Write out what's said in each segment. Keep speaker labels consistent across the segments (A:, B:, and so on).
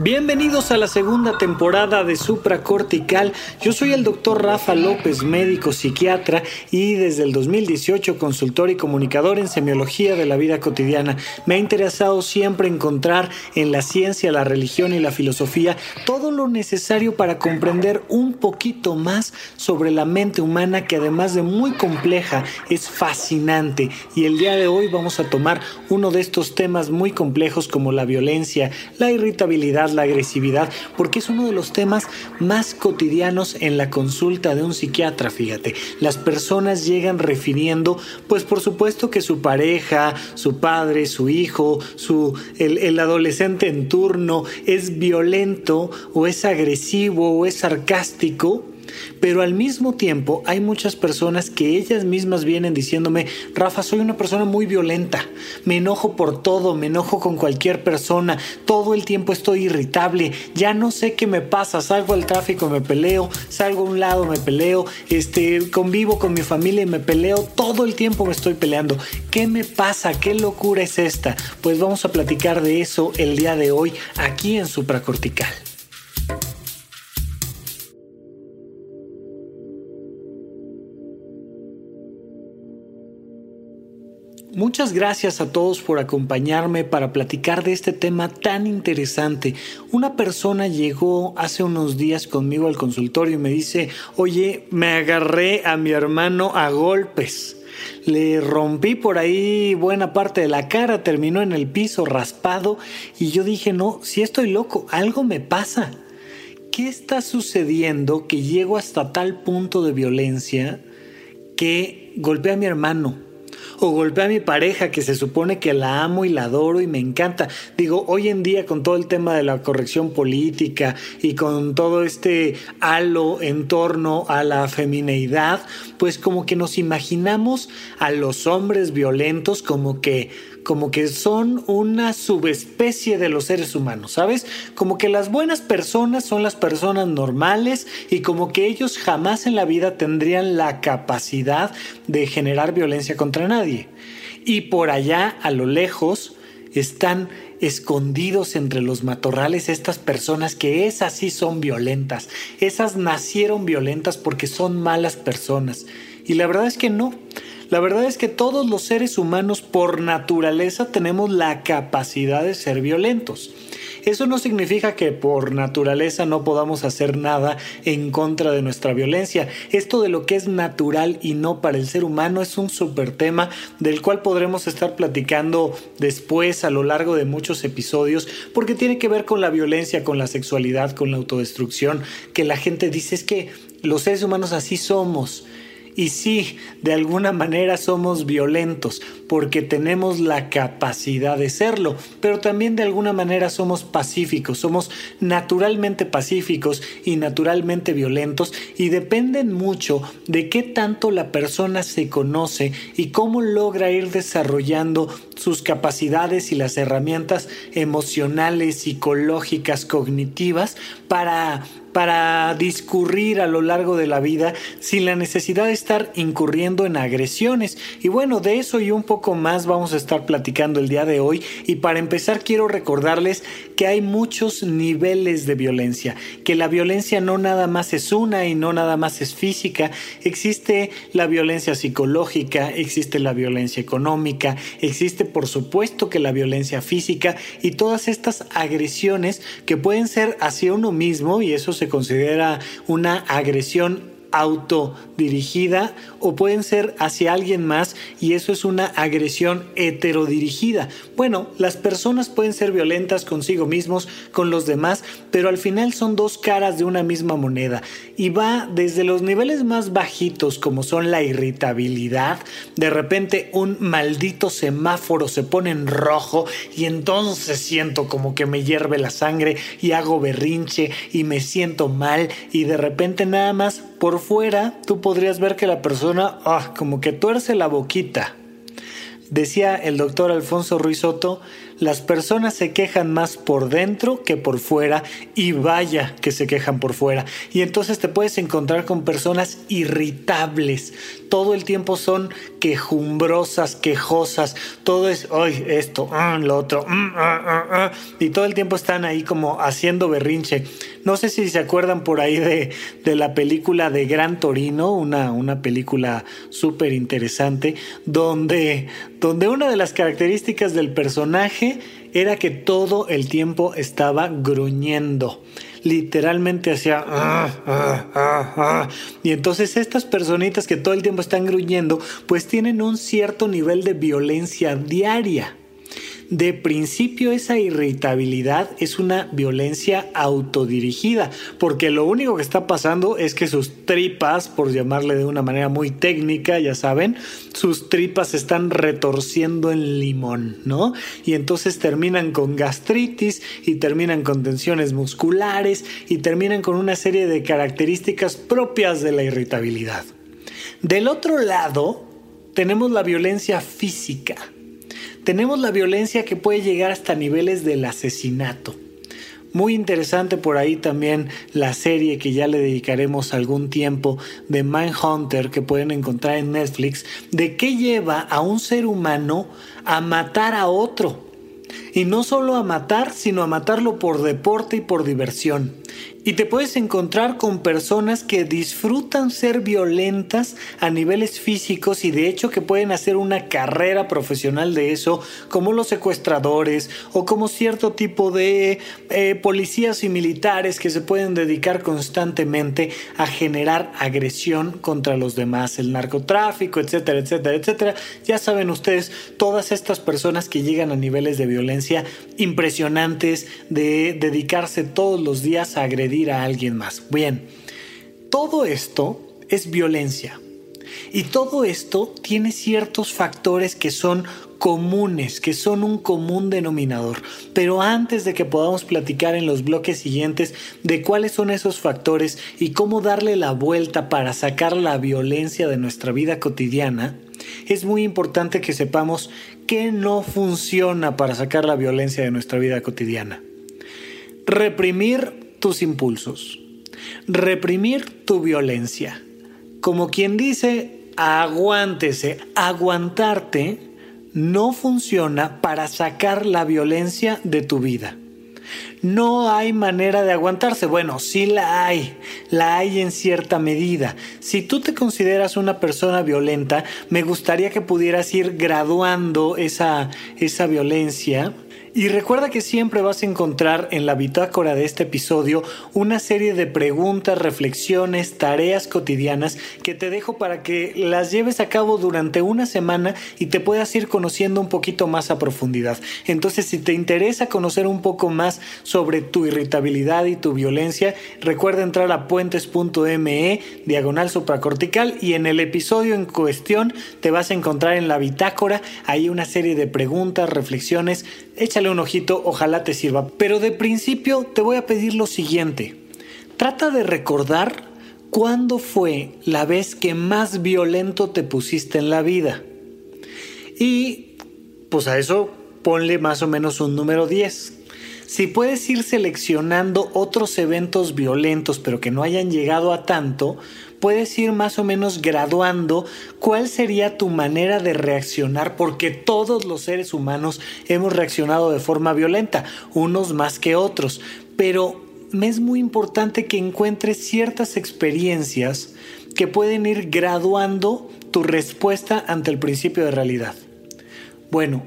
A: Bienvenidos a la segunda temporada de Supracortical. Yo soy el doctor Rafa López, médico psiquiatra y desde el 2018 consultor y comunicador en semiología de la vida cotidiana. Me ha interesado siempre encontrar en la ciencia, la religión y la filosofía todo lo necesario para comprender un poquito más sobre la mente humana que además de muy compleja es fascinante. Y el día de hoy vamos a tomar uno de estos temas muy complejos como la violencia, la irritabilidad, la agresividad, porque es uno de los temas más cotidianos en la consulta de un psiquiatra, fíjate. Las personas llegan refiriendo, pues por supuesto que su pareja, su padre, su hijo, su, el, el adolescente en turno es violento o es agresivo o es sarcástico pero al mismo tiempo hay muchas personas que ellas mismas vienen diciéndome, Rafa, soy una persona muy violenta, me enojo por todo, me enojo con cualquier persona, todo el tiempo estoy irritable, ya no sé qué me pasa, salgo al tráfico, me peleo, salgo a un lado, me peleo, este, convivo con mi familia y me peleo, todo el tiempo me estoy peleando. ¿Qué me pasa? ¿Qué locura es esta? Pues vamos a platicar de eso el día de hoy aquí en Supracortical. Muchas gracias a todos por acompañarme para platicar de este tema tan interesante. Una persona llegó hace unos días conmigo al consultorio y me dice, oye, me agarré a mi hermano a golpes. Le rompí por ahí buena parte de la cara, terminó en el piso raspado y yo dije, no, si estoy loco, algo me pasa. ¿Qué está sucediendo que llego hasta tal punto de violencia que golpeé a mi hermano? O golpeé a mi pareja que se supone que la amo y la adoro y me encanta. Digo, hoy en día con todo el tema de la corrección política y con todo este halo en torno a la femineidad, pues como que nos imaginamos a los hombres violentos como que como que son una subespecie de los seres humanos, ¿sabes? Como que las buenas personas son las personas normales y como que ellos jamás en la vida tendrían la capacidad de generar violencia contra nadie. Y por allá, a lo lejos, están escondidos entre los matorrales estas personas que esas sí son violentas, esas nacieron violentas porque son malas personas. Y la verdad es que no. La verdad es que todos los seres humanos por naturaleza tenemos la capacidad de ser violentos. Eso no significa que por naturaleza no podamos hacer nada en contra de nuestra violencia. Esto de lo que es natural y no para el ser humano es un super tema del cual podremos estar platicando después a lo largo de muchos episodios porque tiene que ver con la violencia, con la sexualidad, con la autodestrucción, que la gente dice es que los seres humanos así somos. Y sí, de alguna manera somos violentos porque tenemos la capacidad de serlo, pero también de alguna manera somos pacíficos, somos naturalmente pacíficos y naturalmente violentos y dependen mucho de qué tanto la persona se conoce y cómo logra ir desarrollando sus capacidades y las herramientas emocionales, psicológicas, cognitivas para para discurrir a lo largo de la vida sin la necesidad de estar incurriendo en agresiones. Y bueno, de eso y un poco más vamos a estar platicando el día de hoy. Y para empezar quiero recordarles que hay muchos niveles de violencia, que la violencia no nada más es una y no nada más es física. Existe la violencia psicológica, existe la violencia económica, existe por supuesto que la violencia física y todas estas agresiones que pueden ser hacia uno mismo y eso se considera una agresión autodirigida o pueden ser hacia alguien más y eso es una agresión heterodirigida. Bueno, las personas pueden ser violentas consigo mismos, con los demás, pero al final son dos caras de una misma moneda y va desde los niveles más bajitos como son la irritabilidad, de repente un maldito semáforo se pone en rojo y entonces siento como que me hierve la sangre y hago berrinche y me siento mal y de repente nada más por fuera tú podrías ver que la persona ah, como que tuerce la boquita. Decía el doctor Alfonso Ruiz Soto, las personas se quejan más por dentro que por fuera y vaya que se quejan por fuera. Y entonces te puedes encontrar con personas irritables. Todo el tiempo son quejumbrosas, quejosas. Todo es, hoy esto, ah, lo otro. Mm, ah, ah, y todo el tiempo están ahí como haciendo berrinche. No sé si se acuerdan por ahí de, de la película de Gran Torino, una, una película súper interesante, donde, donde una de las características del personaje era que todo el tiempo estaba gruñendo. Literalmente hacía ah, ah, ah, y entonces estas personitas que todo el tiempo están gruñendo pues tienen un cierto nivel de violencia diaria de principio esa irritabilidad es una violencia autodirigida, porque lo único que está pasando es que sus tripas, por llamarle de una manera muy técnica, ya saben, sus tripas se están retorciendo en limón, ¿no? Y entonces terminan con gastritis y terminan con tensiones musculares y terminan con una serie de características propias de la irritabilidad. Del otro lado, tenemos la violencia física tenemos la violencia que puede llegar hasta niveles del asesinato. Muy interesante por ahí también la serie que ya le dedicaremos algún tiempo de Mindhunter que pueden encontrar en Netflix, de qué lleva a un ser humano a matar a otro. Y no solo a matar, sino a matarlo por deporte y por diversión. Y te puedes encontrar con personas que disfrutan ser violentas a niveles físicos y de hecho que pueden hacer una carrera profesional de eso, como los secuestradores o como cierto tipo de eh, policías y militares que se pueden dedicar constantemente a generar agresión contra los demás, el narcotráfico, etcétera, etcétera, etcétera. Ya saben ustedes, todas estas personas que llegan a niveles de violencia impresionantes, de dedicarse todos los días a agredir a alguien más. Bien, todo esto es violencia. Y todo esto tiene ciertos factores que son comunes, que son un común denominador. Pero antes de que podamos platicar en los bloques siguientes de cuáles son esos factores y cómo darle la vuelta para sacar la violencia de nuestra vida cotidiana, es muy importante que sepamos qué no funciona para sacar la violencia de nuestra vida cotidiana. Reprimir tus impulsos, reprimir tu violencia. Como quien dice, aguántese, aguantarte no funciona para sacar la violencia de tu vida. No hay manera de aguantarse. Bueno, sí la hay. La hay en cierta medida. Si tú te consideras una persona violenta, me gustaría que pudieras ir graduando esa, esa violencia y recuerda que siempre vas a encontrar en la bitácora de este episodio una serie de preguntas, reflexiones, tareas cotidianas que te dejo para que las lleves a cabo durante una semana y te puedas ir conociendo un poquito más a profundidad. Entonces, si te interesa conocer un poco más sobre tu irritabilidad y tu violencia, recuerda entrar a puentes.me diagonal supracortical y en el episodio en cuestión te vas a encontrar en la bitácora ahí una serie de preguntas, reflexiones, échale un ojito, ojalá te sirva. Pero de principio te voy a pedir lo siguiente. Trata de recordar cuándo fue la vez que más violento te pusiste en la vida. Y pues a eso ponle más o menos un número 10. Si puedes ir seleccionando otros eventos violentos pero que no hayan llegado a tanto, puedes ir más o menos graduando cuál sería tu manera de reaccionar, porque todos los seres humanos hemos reaccionado de forma violenta, unos más que otros, pero es muy importante que encuentres ciertas experiencias que pueden ir graduando tu respuesta ante el principio de realidad. Bueno,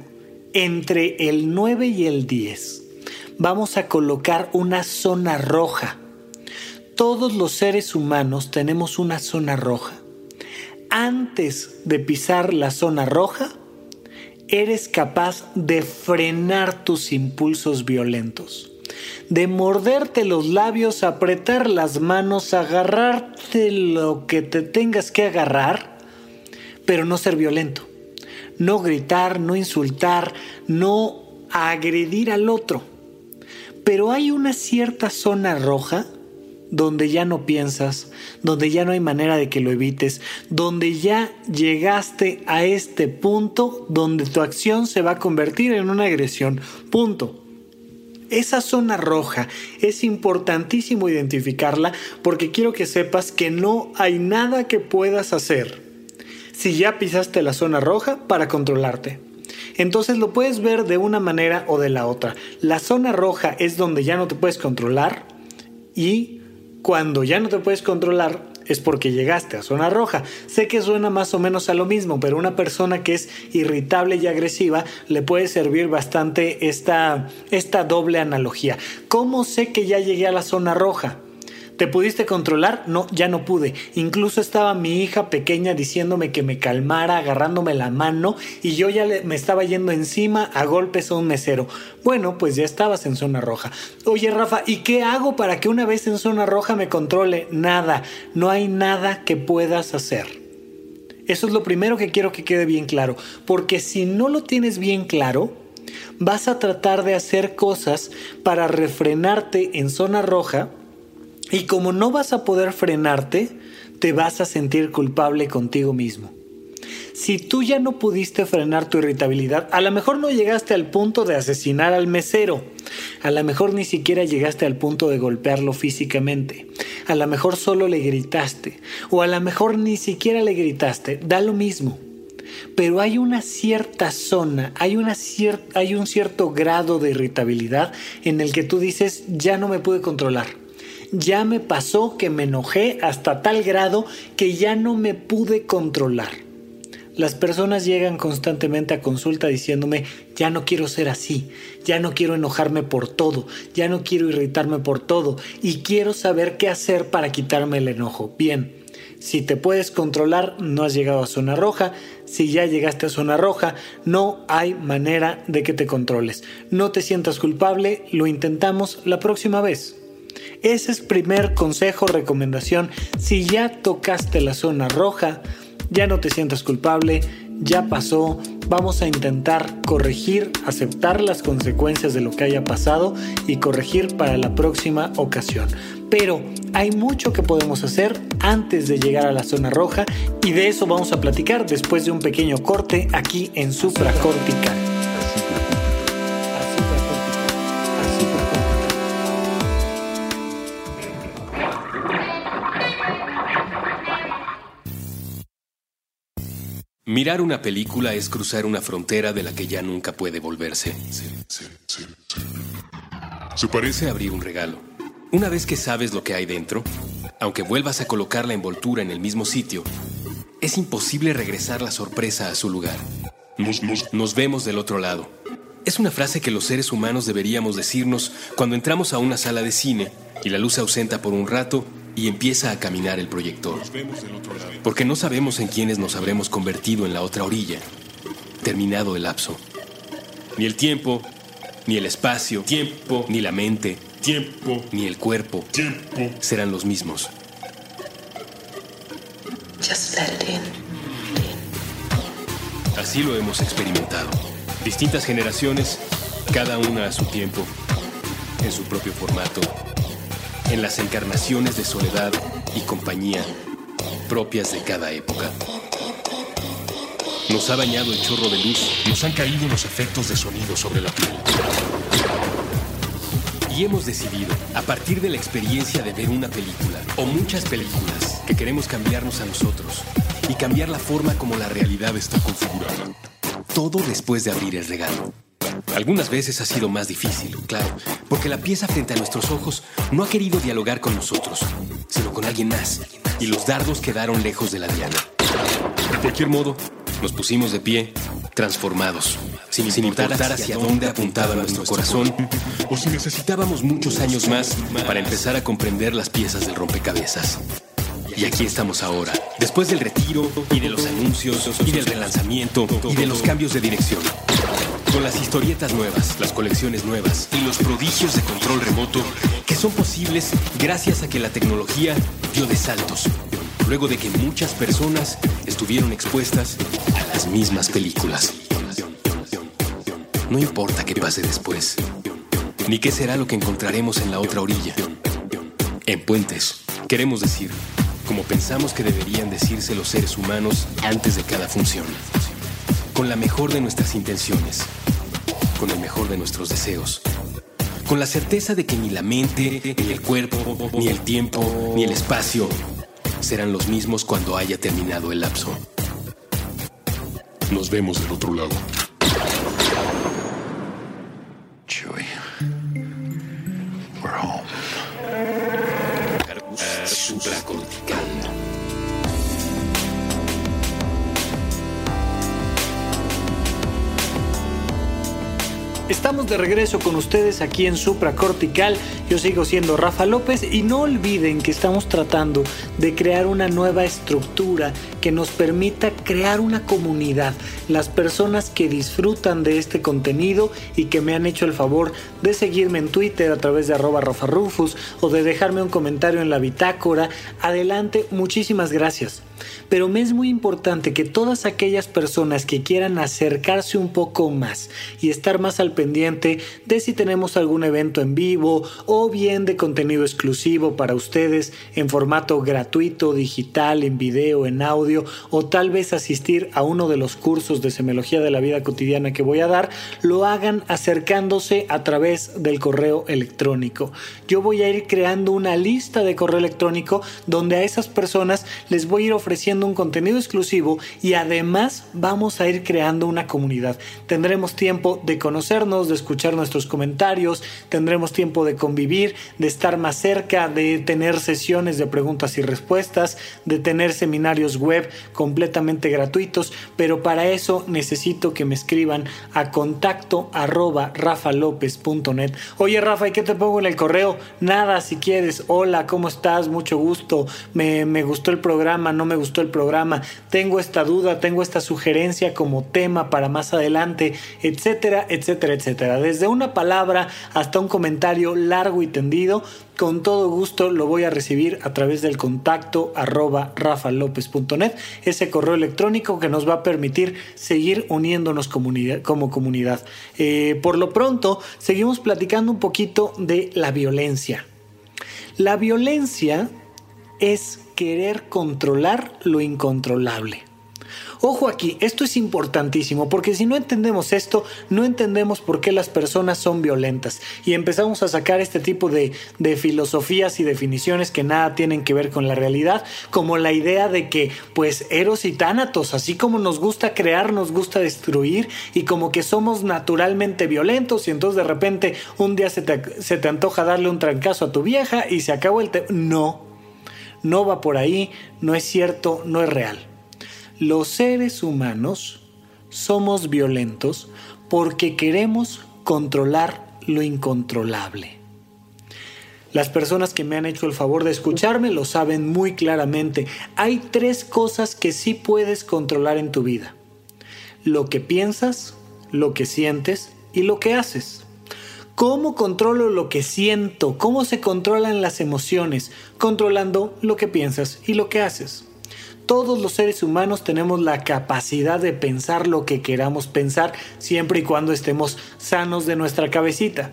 A: entre el 9 y el 10 vamos a colocar una zona roja todos los seres humanos tenemos una zona roja. Antes de pisar la zona roja, eres capaz de frenar tus impulsos violentos, de morderte los labios, apretar las manos, agarrarte lo que te tengas que agarrar, pero no ser violento, no gritar, no insultar, no agredir al otro. Pero hay una cierta zona roja donde ya no piensas, donde ya no hay manera de que lo evites, donde ya llegaste a este punto donde tu acción se va a convertir en una agresión. Punto. Esa zona roja es importantísimo identificarla porque quiero que sepas que no hay nada que puedas hacer si ya pisaste la zona roja para controlarte. Entonces lo puedes ver de una manera o de la otra. La zona roja es donde ya no te puedes controlar y cuando ya no te puedes controlar es porque llegaste a zona roja. Sé que suena más o menos a lo mismo, pero una persona que es irritable y agresiva le puede servir bastante esta, esta doble analogía. ¿Cómo sé que ya llegué a la zona roja? ¿Te pudiste controlar? No, ya no pude. Incluso estaba mi hija pequeña diciéndome que me calmara, agarrándome la mano y yo ya me estaba yendo encima a golpes a un mesero. Bueno, pues ya estabas en zona roja. Oye, Rafa, ¿y qué hago para que una vez en zona roja me controle? Nada, no hay nada que puedas hacer. Eso es lo primero que quiero que quede bien claro, porque si no lo tienes bien claro, vas a tratar de hacer cosas para refrenarte en zona roja y como no vas a poder frenarte, te vas a sentir culpable contigo mismo. Si tú ya no pudiste frenar tu irritabilidad, a lo mejor no llegaste al punto de asesinar al mesero, a lo mejor ni siquiera llegaste al punto de golpearlo físicamente, a lo mejor solo le gritaste, o a lo mejor ni siquiera le gritaste, da lo mismo. Pero hay una cierta zona, hay, una hay un cierto grado de irritabilidad en el que tú dices, ya no me pude controlar ya me pasó que me enojé hasta tal grado que ya no me pude controlar. Las personas llegan constantemente a consulta diciéndome, ya no quiero ser así, ya no quiero enojarme por todo, ya no quiero irritarme por todo y quiero saber qué hacer para quitarme el enojo. Bien, si te puedes controlar, no has llegado a zona roja. Si ya llegaste a zona roja, no hay manera de que te controles. No te sientas culpable, lo intentamos la próxima vez. Ese es primer consejo, recomendación. Si ya tocaste la zona roja, ya no te sientas culpable, ya pasó, vamos a intentar corregir, aceptar las consecuencias de lo que haya pasado y corregir para la próxima ocasión. Pero hay mucho que podemos hacer antes de llegar a la zona roja y de eso vamos a platicar después de un pequeño corte aquí en Supracortical.
B: Mirar una película es cruzar una frontera de la que ya nunca puede volverse. Se parece a abrir un regalo. Una vez que sabes lo que hay dentro, aunque vuelvas a colocar la envoltura en el mismo sitio, es imposible regresar la sorpresa a su lugar. Nos, vemos del otro lado. Es una frase que los seres humanos deberíamos decirnos cuando entramos a una sala de cine y la luz se ausenta por un rato y empieza a caminar el proyector. Porque no sabemos en quiénes nos habremos convertido en la otra orilla, terminado el lapso. Ni el tiempo, ni el espacio, tiempo, ni la mente, tiempo, ni el cuerpo, tiempo, serán los mismos. Así lo hemos experimentado. Distintas generaciones, cada una a su tiempo, en su propio formato en las encarnaciones de soledad y compañía propias de cada época. Nos ha bañado el chorro de luz, nos han caído los efectos de sonido sobre la piel. Y hemos decidido, a partir de la experiencia de ver una película o muchas películas, que queremos cambiarnos a nosotros y cambiar la forma como la realidad está configurada. Todo después de abrir el regalo. Algunas veces ha sido más difícil, claro, porque la pieza frente a nuestros ojos no ha querido dialogar con nosotros, sino con alguien más, y los dardos quedaron lejos de la diana. De cualquier modo, nos pusimos de pie, transformados, sin, importar hacia, dónde apuntaba nuestro corazón, o si necesitábamos muchos años más para empezar a comprender las piezas del rompecabezas. Y aquí estamos ahora, después del retiro y de los anuncios y del relanzamiento y de los cambios de dirección. Con las historietas nuevas, las colecciones nuevas y los prodigios de control remoto que son posibles gracias a que la tecnología dio de saltos, luego de que muchas personas estuvieron expuestas a las mismas películas. No importa qué pase después, ni qué será lo que encontraremos en la otra orilla. En Puentes, queremos decir, como pensamos que deberían decirse los seres humanos antes de cada función. Con la mejor de nuestras intenciones, con el mejor de nuestros deseos. Con la certeza de que ni la mente, ni el cuerpo, ni el tiempo, ni el espacio serán los mismos cuando haya terminado el lapso.
C: Nos vemos del otro lado.
D: Chewie. We're home.
B: Supracortical.
A: It's Estamos de regreso con ustedes aquí en Supracortical. Yo sigo siendo Rafa López y no olviden que estamos tratando de crear una nueva estructura que nos permita crear una comunidad. Las personas que disfrutan de este contenido y que me han hecho el favor de seguirme en Twitter a través de arroba Rafa Rufus o de dejarme un comentario en la bitácora. Adelante, muchísimas gracias pero me es muy importante que todas aquellas personas que quieran acercarse un poco más y estar más al pendiente de si tenemos algún evento en vivo o bien de contenido exclusivo para ustedes en formato gratuito, digital, en video, en audio o tal vez asistir a uno de los cursos de semología de la vida cotidiana que voy a dar, lo hagan acercándose a través del correo electrónico. Yo voy a ir creando una lista de correo electrónico donde a esas personas les voy a ir ofreciendo un contenido exclusivo y además vamos a ir creando una comunidad. Tendremos tiempo de conocernos, escuchar nuestros comentarios, tendremos tiempo de convivir, de estar más cerca, de tener sesiones de preguntas y respuestas, de tener seminarios web completamente gratuitos, pero para eso necesito que me escriban a contacto arroba rafalopez.net. Oye Rafa, ¿y qué te pongo en el correo? Nada, si quieres, hola, ¿cómo estás? Mucho gusto, me gustó el programa, no me gustó el programa, tengo esta duda, tengo esta sugerencia como tema para más adelante, etcétera, etcétera, etcétera. Desde una palabra hasta un comentario largo y tendido, con todo gusto lo voy a recibir a través del contacto arroba ese correo electrónico que nos va a permitir seguir uniéndonos como comunidad. Eh, por lo pronto, seguimos platicando un poquito de la violencia. La violencia es querer controlar lo incontrolable. Ojo aquí, esto es importantísimo porque si no entendemos esto, no entendemos por qué las personas son violentas y empezamos a sacar este tipo de, filosofías y definiciones que nada tienen que ver con la realidad, como la idea de que pues Eros y Tánatos, así como nos gusta crear, nos gusta destruir y como que somos naturalmente violentos y entonces de repente un día se te, se te antoja darle un trancazo a tu vieja y se acabó el... tema. No, no va por ahí, no es cierto, no es real. Los seres humanos somos violentos porque queremos controlar lo incontrolable. Las personas que me han hecho el favor de escucharme lo saben muy claramente. Hay tres cosas que sí puedes controlar en tu vida. Lo que piensas, lo que sientes y lo que haces. ¿Cómo controlo lo que siento? ¿Cómo se controlan las emociones? Controlando lo que piensas y lo que haces. Todos los seres humanos tenemos la capacidad de pensar lo que queramos pensar siempre y cuando estemos sanos de nuestra cabecita.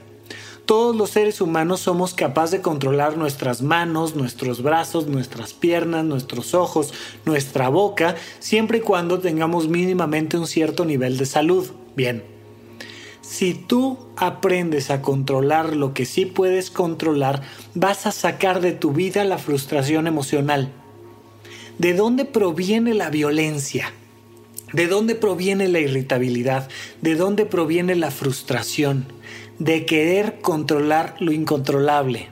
A: Todos los seres humanos somos capaces de controlar nuestras manos, nuestros brazos, nuestras piernas, nuestros ojos, nuestra boca, siempre y cuando tengamos mínimamente un cierto nivel de salud. Bien, si tú aprendes a controlar lo que sí puedes controlar, vas a sacar de tu vida la frustración emocional. ¿De dónde proviene la violencia? ¿De dónde proviene la irritabilidad? ¿De dónde proviene la frustración? De querer controlar lo incontrolable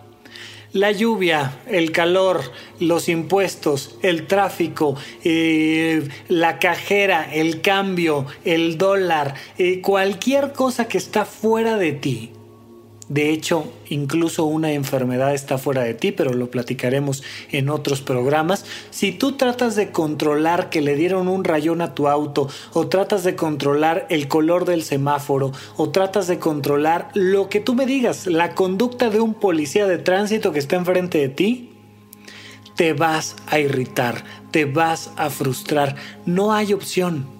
A: la lluvia, el calor, los impuestos, el tráfico, eh, la cajera, el cambio, el dólar, eh, cualquier cosa que está fuera de ti de hecho, incluso una enfermedad está fuera de ti, pero lo platicaremos en otros programas. Si tú tratas de controlar que le dieron un rayón a tu auto, o tratas de controlar el color del semáforo, o tratas de controlar lo que tú me digas, la conducta de un policía de tránsito que está enfrente de ti, te vas a irritar, te vas a frustrar. No hay opción.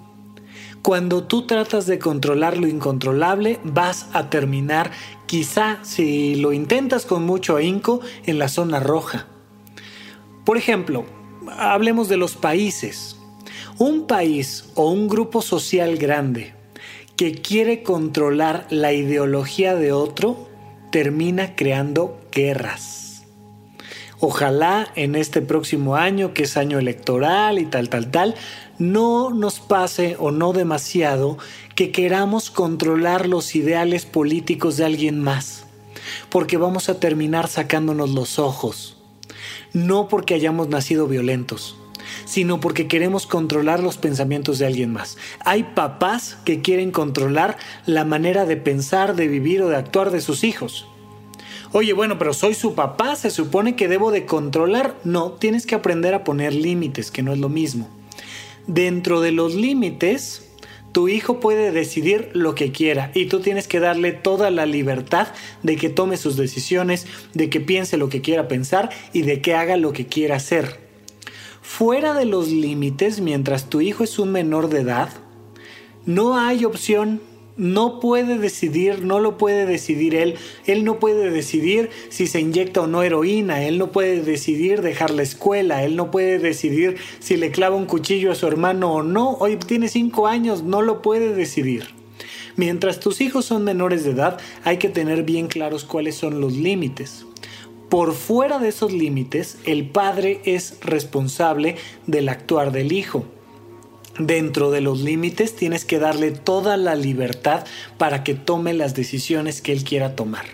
A: Cuando tú tratas de controlar lo incontrolable, vas a terminar, quizá si lo intentas con mucho ahínco, en la zona roja. Por ejemplo, hablemos de los países. Un país o un grupo social grande que quiere controlar la ideología de otro termina creando guerras. Ojalá en este próximo año, que es año electoral y tal, tal, tal, no nos pase o no demasiado que queramos controlar los ideales políticos de alguien más, porque vamos a terminar sacándonos los ojos, no porque hayamos nacido violentos, sino porque queremos controlar los pensamientos de alguien más. Hay papás que quieren controlar la manera de pensar, de vivir o de actuar de sus hijos. Oye, bueno, pero soy su papá, se supone que debo de controlar. No, tienes que aprender a poner límites, que no es lo mismo. Dentro de los límites, tu hijo puede decidir lo que quiera y tú tienes que darle toda la libertad de que tome sus decisiones, de que piense lo que quiera pensar y de que haga lo que quiera hacer. Fuera de los límites, mientras tu hijo es un menor de edad, no hay opción no puede decidir, no lo puede decidir él. Él no puede decidir si se inyecta o no heroína, él no puede decidir dejar la escuela, él no puede decidir si le clava un cuchillo a su hermano o no. Hoy tiene cinco años, no lo puede decidir. Mientras tus hijos son menores de edad, hay que tener bien claros cuáles son los límites. Por fuera de esos límites, el padre es responsable del actuar del hijo dentro de los límites tienes que darle toda la libertad para que tome las decisiones que él quiera tomar.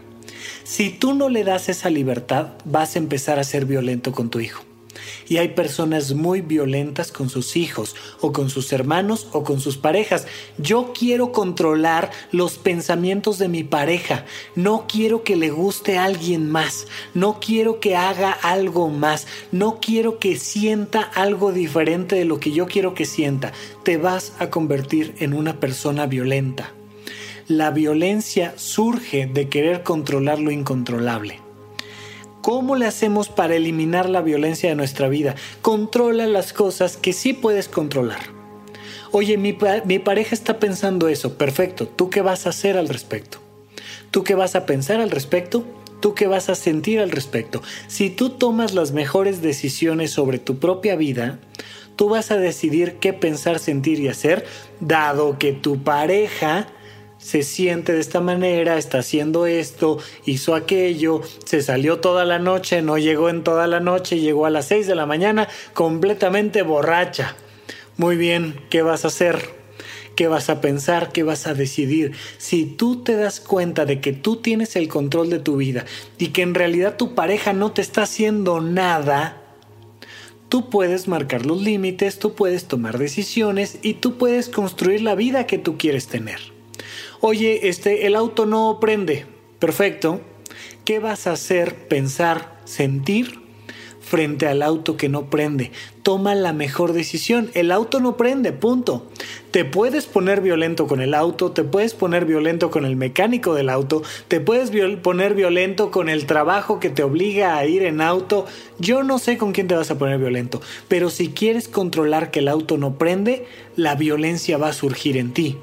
A: Si tú no le das esa libertad, vas a empezar a ser violento con tu hijo. Y hay personas muy violentas con sus hijos o con sus hermanos o con sus parejas. Yo quiero controlar los pensamientos de mi pareja. No quiero que le guste a alguien más. No quiero que haga algo más. No quiero que sienta algo diferente de lo que yo quiero que sienta. Te vas a convertir en una persona violenta. La violencia surge de querer controlar lo incontrolable. ¿Cómo le hacemos para eliminar la violencia de nuestra vida? Controla las cosas que sí puedes controlar. Oye, mi, pareja está pensando eso. Perfecto. ¿Tú qué vas a hacer al respecto? ¿Tú qué vas a pensar al respecto? ¿Tú qué vas a sentir al respecto? Si tú tomas las mejores decisiones sobre tu propia vida, tú vas a decidir qué pensar, sentir y hacer, dado que tu pareja se siente de esta manera, está haciendo esto, hizo aquello, se salió toda la noche, no llegó en toda la noche, llegó a las 6 de la mañana completamente borracha. Muy bien, ¿qué vas a hacer? ¿Qué vas a pensar? ¿Qué vas a decidir? Si tú te das cuenta de que tú tienes el control de tu vida y que en realidad tu pareja no te está haciendo nada, tú puedes marcar los límites, tú puedes tomar decisiones y tú puedes construir la vida que tú quieres tener. Oye, este, el auto no prende. Perfecto. ¿Qué vas a hacer, pensar, sentir frente al auto que no prende? Toma la mejor decisión. El auto no prende, punto. Te puedes poner violento con el auto, te puedes poner violento con el mecánico del auto, te puedes poner violento con el trabajo que te obliga a ir en auto. Yo no sé con quién te vas a poner violento, pero si quieres controlar que el auto no prende, la violencia va a surgir en ti.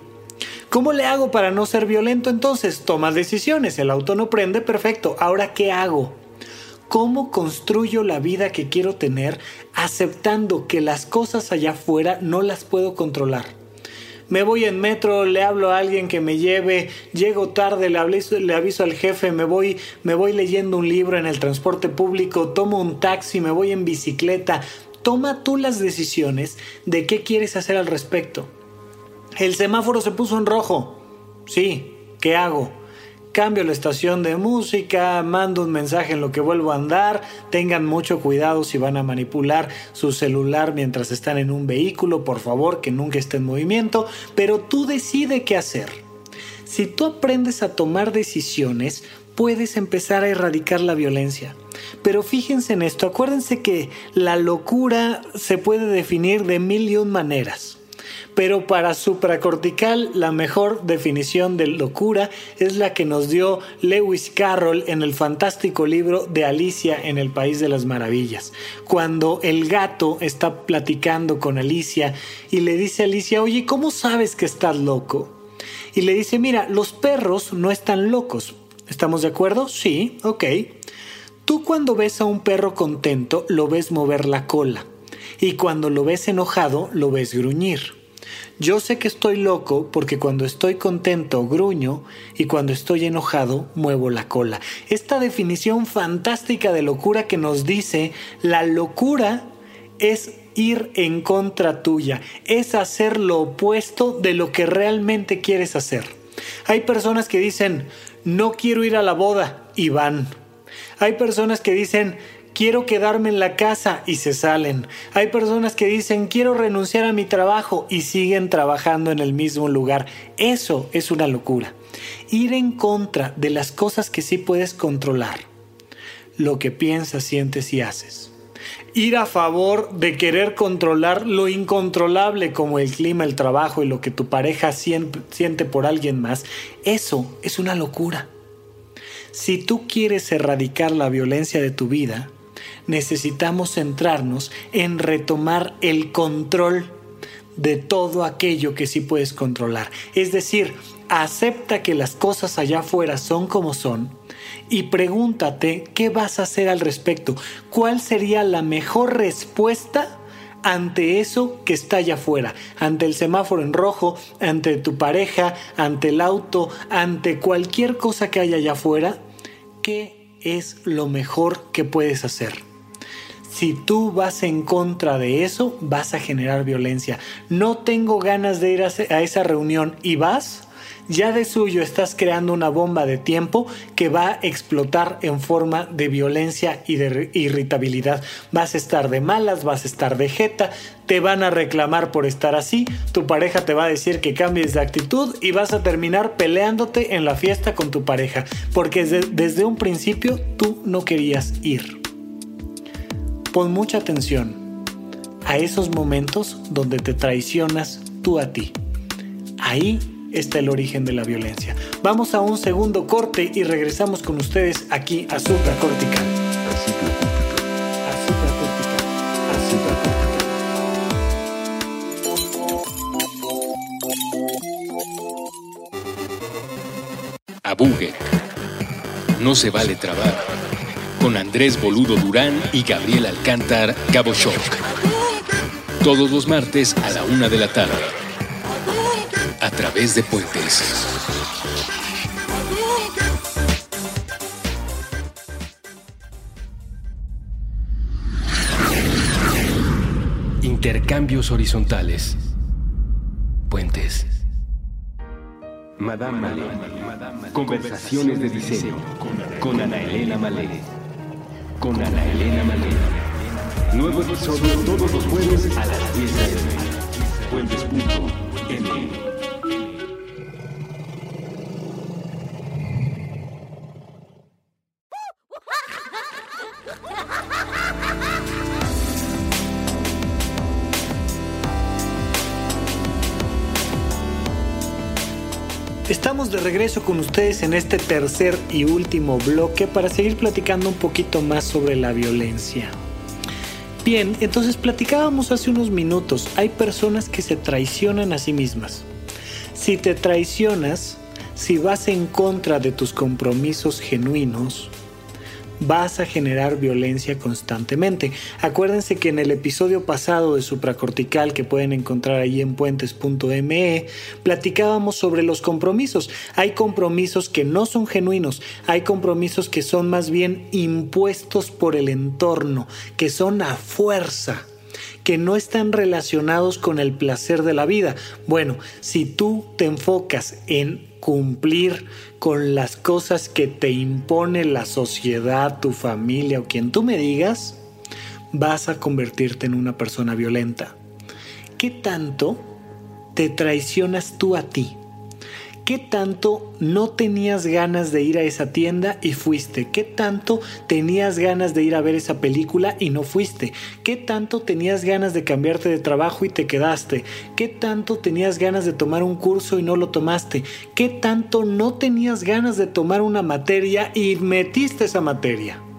A: ¿Cómo le hago para no ser violento entonces? Toma decisiones, el auto no prende, perfecto. Ahora, ¿qué hago? ¿Cómo construyo la vida que quiero tener aceptando que las cosas allá afuera no las puedo controlar? Me voy en metro, le hablo a alguien que me lleve, llego tarde, le aviso, le aviso al jefe, me voy, me voy leyendo un libro en el transporte público, tomo un taxi, me voy en bicicleta. Toma tú las decisiones de qué quieres hacer al respecto. El semáforo se puso en rojo. Sí, ¿qué hago? Cambio la estación de música, mando un mensaje en lo que vuelvo a andar, tengan mucho cuidado si van a manipular su celular mientras están en un vehículo, por favor que nunca esté en movimiento, pero tú decide qué hacer. Si tú aprendes a tomar decisiones, puedes empezar a erradicar la violencia. Pero fíjense en esto, acuérdense que la locura se puede definir de mil y un maneras Pero para supracortical, la mejor definición de locura es la que nos dio Lewis Carroll en el fantástico libro de Alicia en el País de las Maravillas. Cuando el gato está platicando con Alicia y le dice a Alicia, oye, ¿cómo sabes que estás loco? Y le dice, mira, los perros no están locos. ¿Estamos de acuerdo? Sí, ok. Tú cuando ves a un perro contento lo ves mover la cola y cuando lo ves enojado lo ves gruñir. Yo sé que estoy loco porque cuando estoy contento gruño y cuando estoy enojado muevo la cola. Esta definición fantástica de locura que nos dice la locura es ir en contra tuya, es hacer lo opuesto de lo que realmente quieres hacer. Hay personas que dicen, no quiero ir a la boda y van. Hay personas que dicen, quiero quedarme en la casa y se salen. Hay personas que dicen, quiero renunciar a mi trabajo y siguen trabajando en el mismo lugar. Eso es una locura. Ir en contra de las cosas que sí puedes controlar. Lo que piensas, sientes y haces. Ir a favor de querer controlar lo incontrolable como el clima, el trabajo y lo que tu pareja siente por alguien más. Eso es una locura. Si tú quieres erradicar la violencia de tu vida, necesitamos centrarnos en retomar el control de todo aquello que sí puedes controlar. Es decir, acepta que las cosas allá afuera son como son y pregúntate qué vas a hacer al respecto. ¿Cuál sería la mejor respuesta ante eso que está allá afuera, ante el semáforo en rojo, ante tu pareja, ante el auto, ante cualquier cosa que haya allá afuera, ¿qué es lo mejor que puedes hacer? Si tú vas en contra de eso, vas a generar violencia. No tengo ganas de ir a esa reunión y vas, ya de suyo estás creando una bomba de tiempo que va a explotar en forma de violencia y de irritabilidad. Vas a estar de malas, vas a estar de jeta, te van a reclamar por estar así, tu pareja te va a decir que cambies de actitud y vas a terminar peleándote en la fiesta con tu pareja, porque desde, un principio tú no querías ir. Pon mucha atención a esos momentos donde te traicionas tú a ti. Ahí está el origen de la violencia. Vamos a un segundo corte y regresamos con ustedes aquí a Supracortical. A Supracortical.
B: A Bugue. No se vale trabar. Con Andrés Boludo Durán y Gabriel Alcántar Shock. Todos los martes a la una de la tarde a través de puentes. Intercambios horizontales. Puentes.
C: Madame Malé. Conversaciones de diseño. Con Ana Elena Malé. Con Ana Elena Malé. Nuevo episodio todos los jueves a las 10 de la Puentes.m.
A: regreso con ustedes en este tercer y último bloque para seguir platicando un poquito más sobre la violencia. Bien, entonces platicábamos hace unos minutos, hay personas que se traicionan a sí mismas. Si te traicionas, si vas en contra de tus compromisos genuinos, vas a generar violencia constantemente. Acuérdense que en el episodio pasado de Supracortical que pueden encontrar ahí en puentes.me, platicábamos sobre los compromisos. Hay compromisos que no son genuinos, hay compromisos que son más bien impuestos por el entorno, que son a fuerza que no están relacionados con el placer de la vida. Bueno, si tú te enfocas en cumplir con las cosas que te impone la sociedad, tu familia o quien tú me digas, vas a convertirte en una persona violenta. ¿Qué tanto te traicionas tú a ti? ¿Qué tanto no tenías ganas de ir a esa tienda y fuiste? ¿Qué tanto tenías ganas de ir a ver esa película y no fuiste? ¿Qué tanto tenías ganas de cambiarte de trabajo y te quedaste? ¿Qué tanto tenías ganas de tomar un curso y no lo tomaste? ¿Qué tanto no tenías ganas de tomar una materia y metiste esa materia?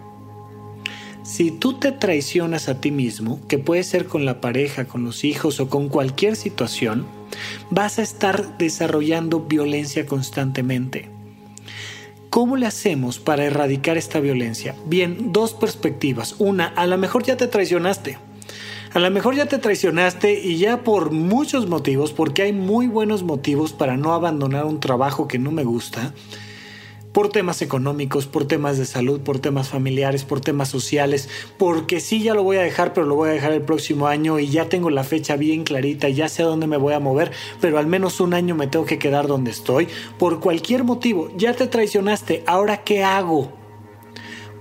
A: Si tú te traicionas a ti mismo, que puede ser con la pareja, con los hijos o con cualquier situación, vas a estar desarrollando violencia constantemente. ¿Cómo le hacemos para erradicar esta violencia? Bien, dos perspectivas. Una, a lo mejor ya te traicionaste. A lo mejor ya te traicionaste y ya por muchos motivos, porque hay muy buenos motivos para no abandonar un trabajo que no me gusta, por temas económicos, por temas de salud, por temas familiares, por temas sociales, porque sí ya lo voy a dejar, pero lo voy a dejar el próximo año y ya tengo la fecha bien clarita, ya sé a dónde me voy a mover, pero al menos un año me tengo que quedar donde estoy, por cualquier motivo, ya te traicionaste, ahora ¿qué hago?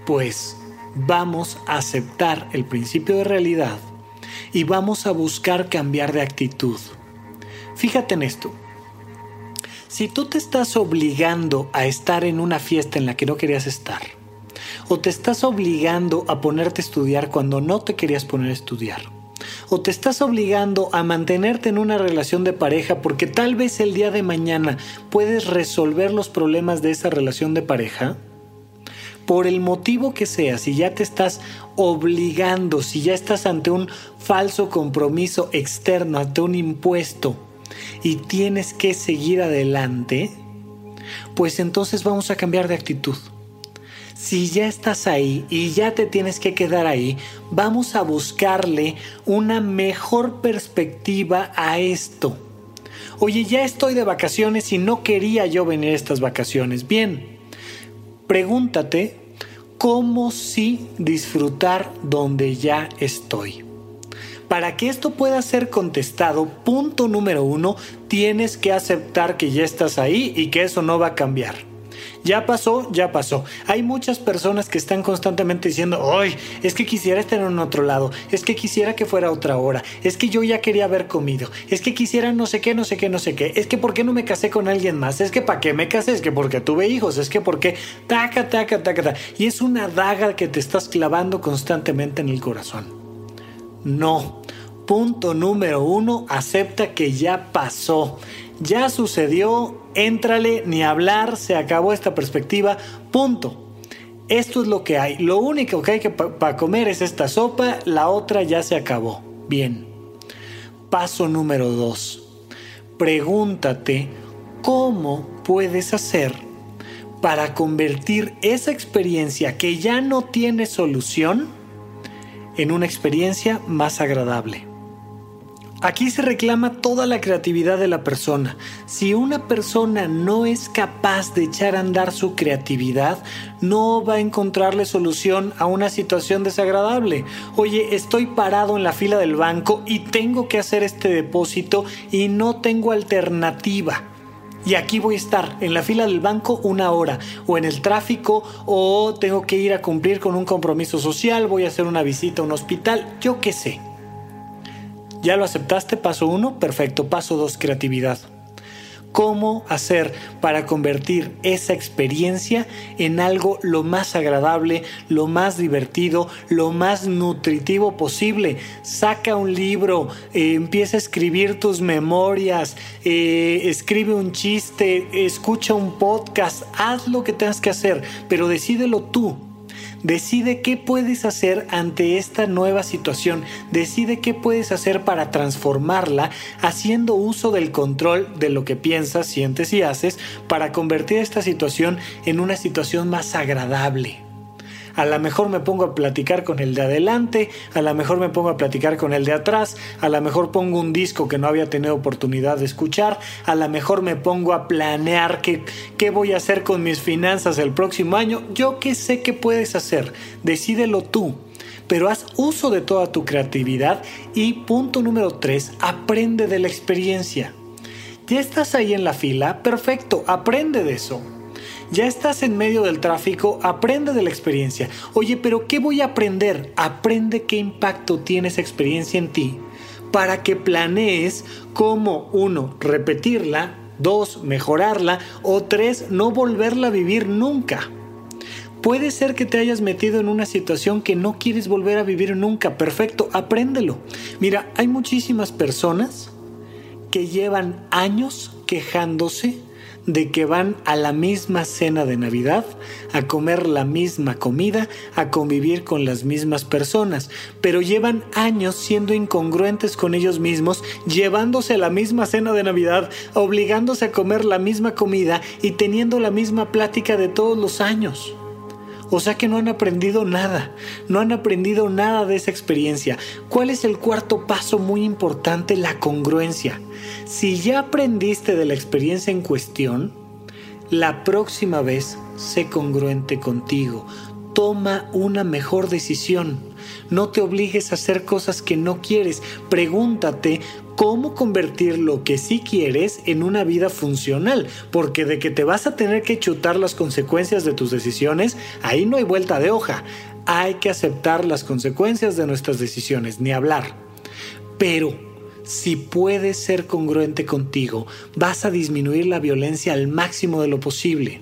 A: Pues vamos a aceptar el principio de realidad y vamos a buscar cambiar de actitud. Fíjate en esto, si tú te estás obligando a estar en una fiesta en la que no querías estar, o te estás obligando a ponerte a estudiar cuando no te querías poner a estudiar, o te estás obligando a mantenerte en una relación de pareja porque tal vez el día de mañana puedes resolver los problemas de esa relación de pareja, por el motivo que sea, si ya te estás obligando, si ya estás ante un falso compromiso externo, ante un impuesto, y tienes que seguir adelante, pues entonces vamos a cambiar de actitud. Si ya estás ahí y ya te tienes que quedar ahí, vamos a buscarle una mejor perspectiva a esto. Oye, ya estoy de vacaciones y no quería yo venir a estas vacaciones. Bien, pregúntate cómo sí disfrutar donde ya estoy. Para que esto pueda ser contestado, punto número uno, tienes que aceptar que ya estás ahí y que eso no va a cambiar. Ya pasó, ya pasó. Hay muchas personas que están constantemente diciendo, ¡ay! Es que quisiera estar en otro lado, es que quisiera que fuera otra hora, es que yo ya quería haber comido, es que quisiera no sé qué, no sé qué, no sé qué, es que ¿por qué no me casé con alguien más? Es que ¿para qué me casé? Es que porque tuve hijos, es que porque taca, taca, taca, taca. Y es una daga que te estás clavando constantemente en el corazón. No. Punto número uno, acepta que ya pasó. Ya sucedió, éntrale, ni hablar, se acabó esta perspectiva. Punto. Esto es lo que hay. Lo único que hay que para comer es esta sopa, la otra ya se acabó. Bien. Paso número dos. Pregúntate cómo puedes hacer para convertir esa experiencia que ya no tiene solución en una experiencia más agradable. Aquí se reclama toda la creatividad de la persona. Si una persona no es capaz de echar a andar su creatividad, no va a encontrarle solución a una situación desagradable. Oye, estoy parado en la fila del banco y tengo que hacer este depósito y no tengo alternativa y aquí voy a estar en la fila del banco una hora o en el tráfico o tengo que ir a cumplir con un compromiso social, voy a hacer una visita a un hospital, yo qué sé. ¿Ya lo aceptaste? Paso uno, perfecto. Paso dos, creatividad cómo hacer para convertir esa experiencia en algo lo más agradable, lo más divertido, lo más nutritivo posible. Saca un libro, eh, empieza a escribir tus memorias, eh, escribe un chiste, escucha un podcast, haz lo que tengas que hacer, pero decídelo tú Decide qué puedes hacer ante esta nueva situación. Decide qué puedes hacer para transformarla haciendo uso del control de lo que piensas, sientes y haces para convertir esta situación en una situación más agradable a lo mejor me pongo a platicar con el de adelante, a lo mejor me pongo a platicar con el de atrás, a lo mejor pongo un disco que no había tenido oportunidad de escuchar, a lo mejor me pongo a planear qué, qué voy a hacer con mis finanzas el próximo año. Yo qué sé qué puedes hacer, decídelo tú pero haz uso de toda tu creatividad y punto número 3, aprende de la experiencia. Ya estás ahí en la fila, perfecto, aprende de eso. Ya estás en medio del tráfico, aprende de la experiencia. Oye, pero ¿qué voy a aprender? Aprende qué impacto tiene esa experiencia en ti para que planees cómo, uno, repetirla, dos, mejorarla o tres, no volverla a vivir nunca. Puede ser que te hayas metido en una situación que no quieres volver a vivir nunca. Perfecto, apréndelo. Mira, hay muchísimas personas que llevan años quejándose de que van a la misma cena de Navidad, a comer la misma comida, a convivir con las mismas personas, pero llevan años siendo incongruentes con ellos mismos, llevándose a la misma cena de Navidad, obligándose a comer la misma comida y teniendo la misma plática de todos los años. O sea que no han aprendido nada, no han aprendido nada de esa experiencia. ¿Cuál es el cuarto paso muy importante? La congruencia. Si ya aprendiste de la experiencia en cuestión, la próxima vez sé congruente contigo. Toma una mejor decisión. No te obligues a hacer cosas que no quieres. Pregúntate cómo convertir lo que sí quieres en una vida funcional, porque de que te vas a tener que chutar las consecuencias de tus decisiones, ahí no hay vuelta de hoja. Hay que aceptar las consecuencias de nuestras decisiones, ni hablar. Pero si puedes ser congruente contigo, vas a disminuir la violencia al máximo de lo posible.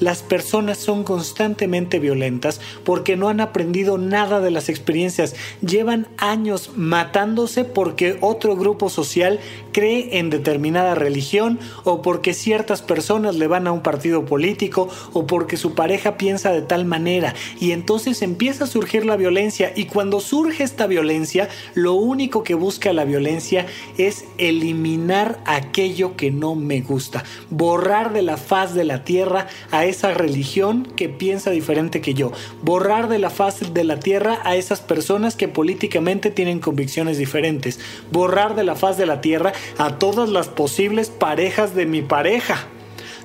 A: Las personas son constantemente violentas porque no han aprendido nada de las experiencias. Llevan años matándose porque otro grupo social cree en determinada religión o porque ciertas personas le van a un partido político o porque su pareja piensa de tal manera y entonces empieza a surgir la violencia y cuando surge esta violencia lo único que busca la violencia es eliminar aquello que no me gusta, borrar de la faz de la tierra a esa religión que piensa diferente que yo, borrar de la faz de la tierra a esas personas que políticamente tienen convicciones diferentes, borrar de la faz de la tierra a todas las posibles parejas de mi pareja.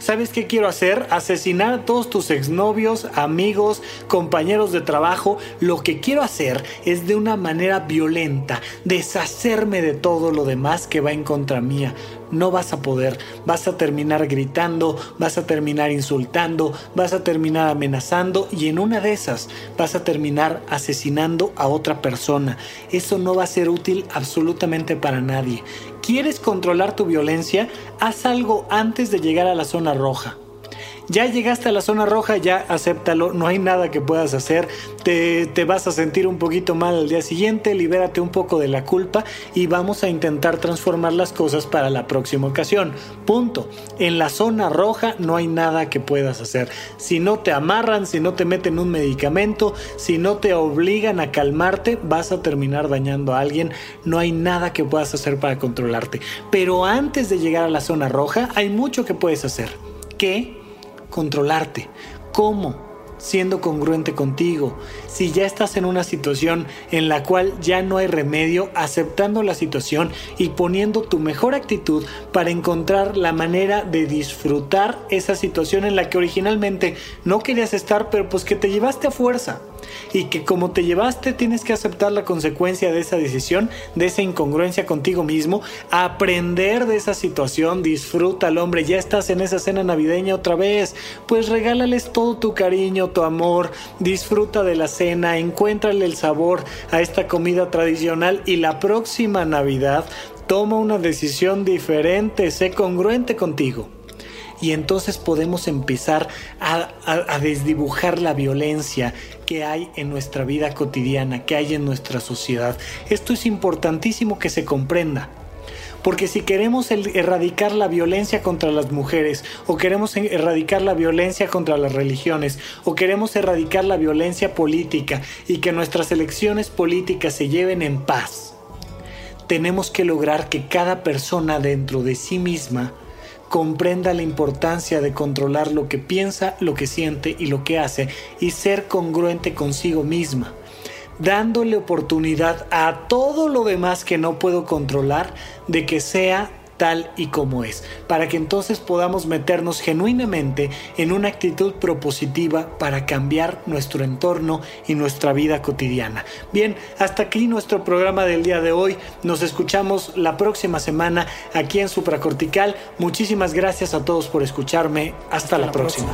A: ¿Sabes qué quiero hacer? Asesinar a todos tus exnovios, amigos, compañeros de trabajo. Lo que quiero hacer es de una manera violenta, deshacerme de todo lo demás que va en contra mía no vas a poder. Vas a terminar gritando, vas a terminar insultando, vas a terminar amenazando y en una de esas vas a terminar asesinando a otra persona. Eso no va a ser útil absolutamente para nadie. ¿Quieres controlar tu violencia? Haz algo antes de llegar a la zona roja. Ya llegaste a la zona roja, ya acéptalo, no hay nada que puedas hacer, te, te, vas a sentir un poquito mal al día siguiente, libérate un poco de la culpa y vamos a intentar transformar las cosas para la próxima ocasión. Punto. En la zona roja no hay nada que puedas hacer. Si no te amarran, si no te meten un medicamento, si no te obligan a calmarte, vas a terminar dañando a alguien. No hay nada que puedas hacer para controlarte. Pero antes de llegar a la zona roja, hay mucho que puedes hacer. ¿Qué? Controlarte. ¿Cómo? siendo congruente contigo. Si ya estás en una situación en la cual ya no hay remedio, aceptando la situación y poniendo tu mejor actitud para encontrar la manera de disfrutar esa situación en la que originalmente no querías estar, pero pues que te llevaste a fuerza y que como te llevaste tienes que aceptar la consecuencia de esa decisión, de esa incongruencia contigo mismo, aprender de esa situación, disfruta al hombre, ya estás en esa cena navideña otra vez, pues regálales todo tu cariño, tu amor, disfruta de la cena, encuéntrale el sabor a esta comida tradicional y la próxima Navidad toma una decisión diferente, sé congruente contigo y entonces podemos empezar a, desdibujar la violencia que hay en nuestra vida cotidiana, que hay en nuestra sociedad. Esto es importantísimo que se comprenda. Porque si queremos erradicar la violencia contra las mujeres, o queremos erradicar la violencia contra las religiones, o queremos erradicar la violencia política y que nuestras elecciones políticas se lleven en paz, tenemos que lograr que cada persona dentro de sí misma comprenda la importancia de controlar lo que piensa, lo que siente y lo que hace y ser congruente consigo misma, dándole oportunidad a todo lo demás que no puedo controlar de que sea tal y como es, para que entonces podamos meternos genuinamente en una actitud propositiva para cambiar nuestro entorno y nuestra vida cotidiana. Bien, hasta aquí nuestro programa del día de hoy. Nos escuchamos la próxima semana aquí en Supracortical. Muchísimas gracias a todos por escucharme. Hasta, la, próxima.